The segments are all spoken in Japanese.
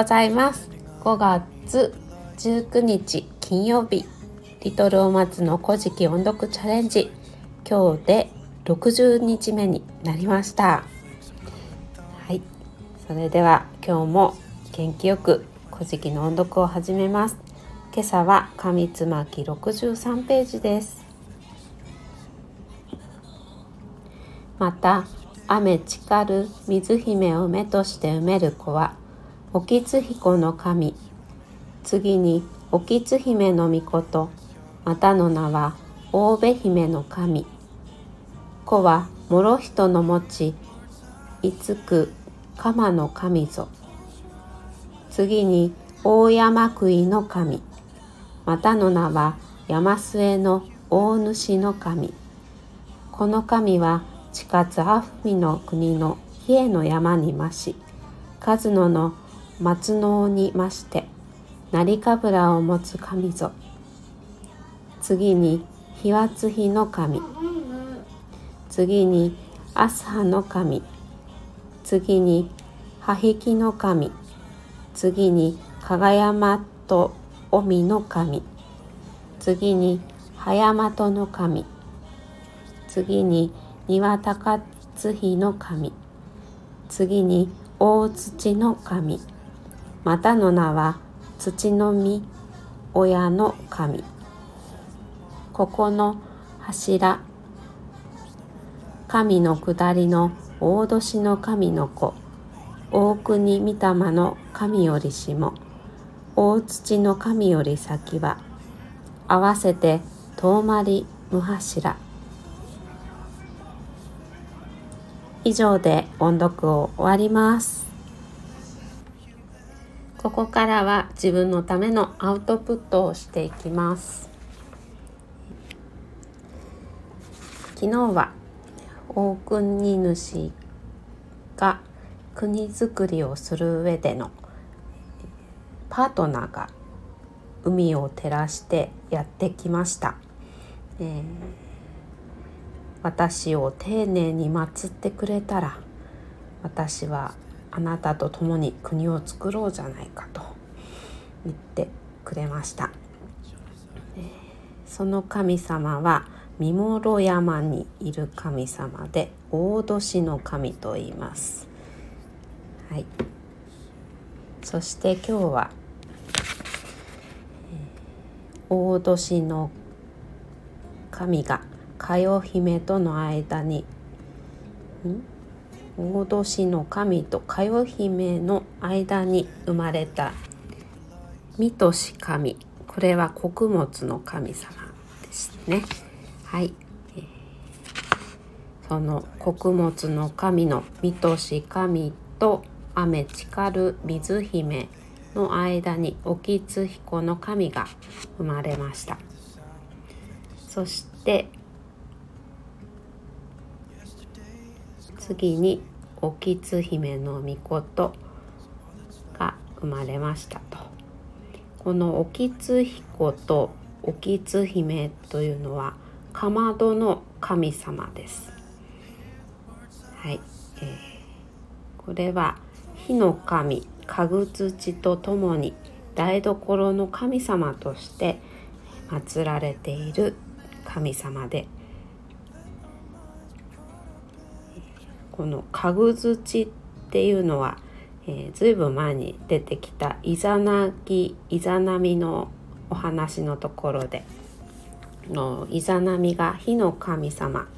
ございます。5月19日金曜日リトルお松の古事記音読チャレンジ。今日で60日目になりました。はい。それでは今日も元気よく古事記の音読を始めます。今朝は上つまき63ページです。また雨ちかる水姫を目として埋める子はおきつ彦の神。次におきつ姫の御事。またの名は大部姫の神。子は諸人の持ちいつく鎌の神ぞ。次に大山杭の神。またの名は山末の大主の神。この神は近津アフミの国の比叡の山に増し数野の松のに増して成かぶらを持つ神ぞ。次に日はつ日の神。次にアスハの神。次にハヒキの神。次に加賀山と臣の神。次に葉山との神。次に庭高津日の神。次に大土の神。またの名は土の実親の神。ここの柱神の下りの大年の神の子。大国御霊の神よりしも。大土の神より先は合わせて遠まり無柱。以上で音読を終わります。ここからは自分のためのアウトプットをしていきます。昨日は大国主が国づくりをする上でのパートナーが海を照らしてやってきました、えー私を丁寧に祀ってくれたら私はあなたと共に国を作ろうじゃないかと言ってくれました。その神様は三諸山にいる神様で大年の神と言います。はい。そして今日は大年の神がかよ姫との間に大年の神とかよ姫の間に生まれた三年神。これは穀物の神様ですね。はい、その穀物の神の三年神と雨かる水姫の間におきつ彦の神が生まれました。そして次におきつ姫の御事が生まれましたと。このおきつ彦とおきつ姫というのはかまどの神様です。はい、えー、これは火の神家具土とともに台所の神様として祀られている神様でこの家具土っていうのは、えー、ずいぶん前に出てきたイザナギイザナミのお話のところでのイザナミが火の神様、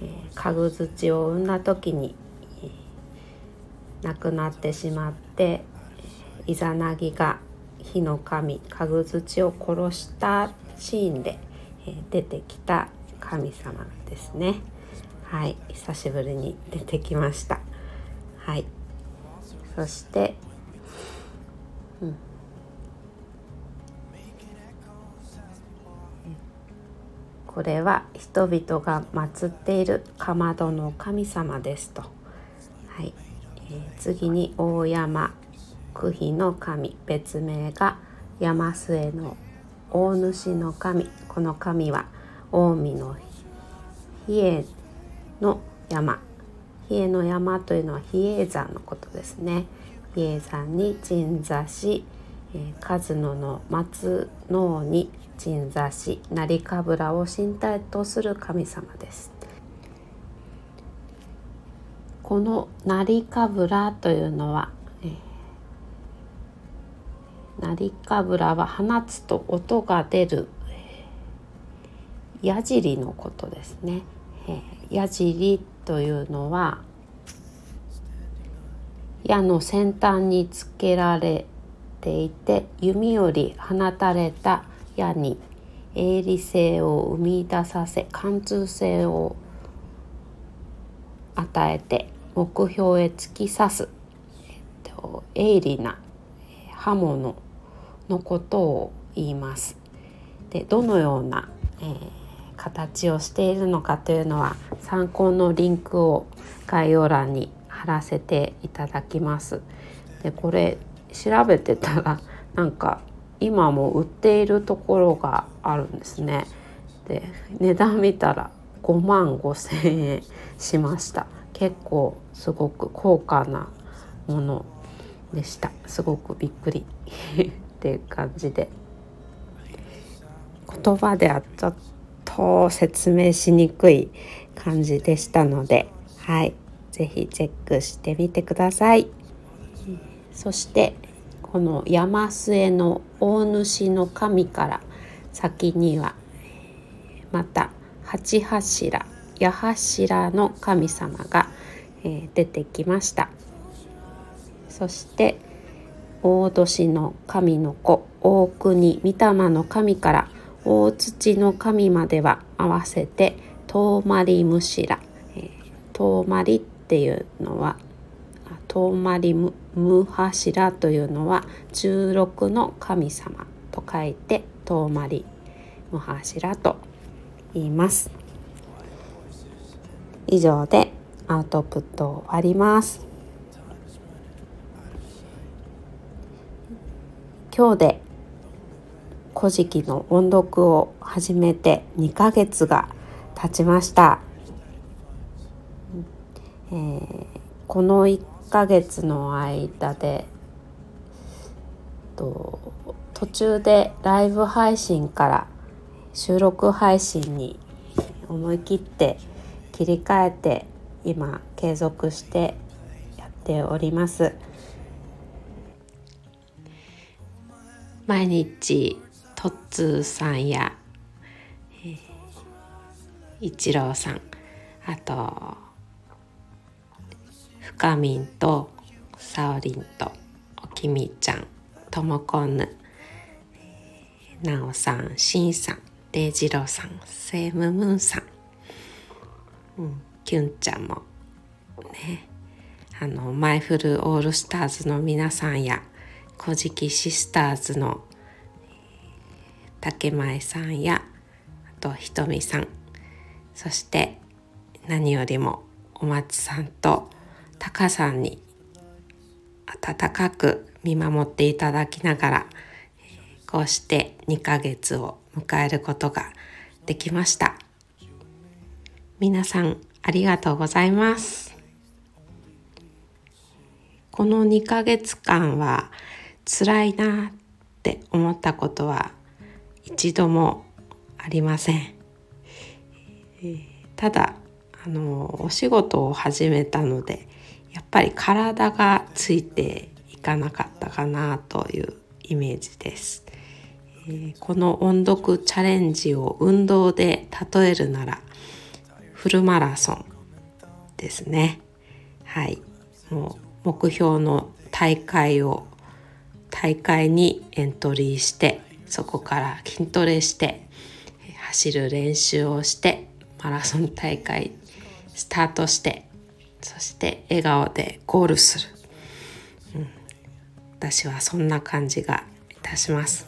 えー、家具土を産んだ時に、えー、亡くなってしまってイザナギが火の神家具土を殺したシーンで、え、出てきた神様ですね。はい久しぶりに出てきました。はい。そして、うん、これは人々が祀っているかまどの神様ですと、はい。えー、次に大山九比の神別名が山末の大主の神。この神は近江の比叡の山比叡の山というのは比叡山のことですね家山に鎮座し、えー、数野の松能に鎮座し成かぶらを身体とする神様です。この成かぶらというのは、えー、成かぶらは放つと音が出る、矢尻のことですね。えー、矢尻というのは矢の先端につけられていて弓より放たれた矢に鋭利性を生み出させ貫通性を与えて目標へ突き刺す、えっと、鋭利な刃物のことを言います。でどのような、えー、形をしているのかというのは参考のリンクを概要欄に貼らせていただきます。でこれ調べてたらなんか今も売っているところがあるんですね。で値段見たら5万5千円しました結構すごく高価なものでしたすごくびっくりっていう感じで言葉ではちょっと説明しにくい感じでしたのではいぜひチェックしてみてください。そしてこの山末の大主の神から先にはまた八柱八柱の神様が、え出てきましたそして大年の神の子大国御霊の神から大土の神までは合わせて遠まりむしら、え遠まりっていうのは遠まり無柱というのは16の神様と書いて遠まり無柱と言います。以上でアウトプットを終わります。今日で古事記の音読を始めて2ヶ月が経ちました。えー、この1ヶ月の間でと途中でライブ配信から収録配信に思い切って切り替えて今継続してやっております。毎日トッツーさんや、えー、一郎さん。あと深みんとさおりんとおきみちゃんともこぬなおさんしんさんでいじろうさんセイムムーンさん、うん、きゅんちゃんもねあのマイフルオールスターズの皆さんや古事記シスターズの竹前さんやあとひとみさん。そして何よりもお松さんとタカさんに温かく見守っていただきながらこうして2ヶ月を迎えることができました。皆さんありがとうございます。この2ヶ月間は辛いなって思ったことは一度もありませんただあのお仕事を始めたのでやっぱり体がついていかなかったかなというイメージです。この音読チャレンジを運動で例えるならフルマラソンですね。はい。もう目標の大会を大会にエントリーしてそこから筋トレして走る練習をしてマラソン大会スタートしてそして笑顔でゴールする、うん、私はそんな感じがいたします。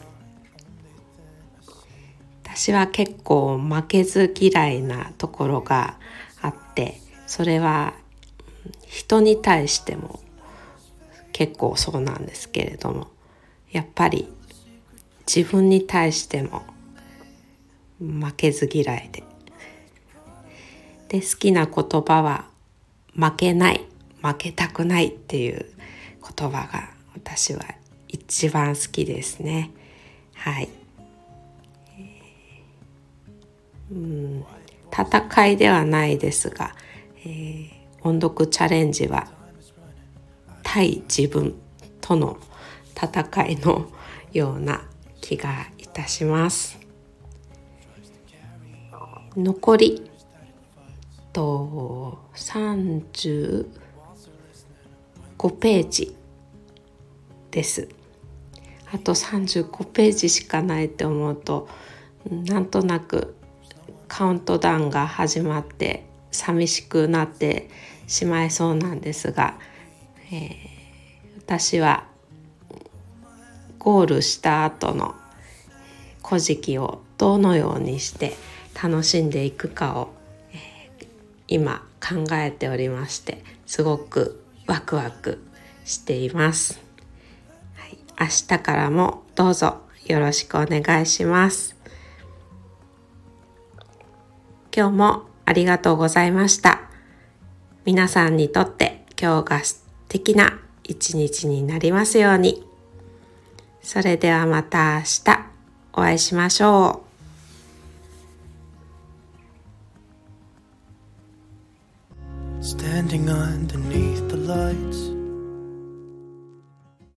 私は結構負けず嫌いなところがあってそれは人に対しても結構そうなんですけれどもやっぱり自分に対しても負けず嫌いで。で好きな言葉は負けない負けたくないっていう言葉が私は一番好きですね。はい。うん。戦いではないですが、えー、音読チャレンジは対自分との戦いのような気がいたします。残りと35ページです。あと35ページしかないって思うとなんとなくカウントダウンが始まって寂しくなってしまいそうなんですが、えー、私はゴールした後の古事記をどのようにして楽しんでいくかを、えー、今考えておりましてすごくワクワクしています、はい、明日からもどうぞよろしくお願いします。今日もありがとうございました。皆さんにとって今日が素敵な一日になりますように。それではまた明日お会いしましょう Standing underneath the lights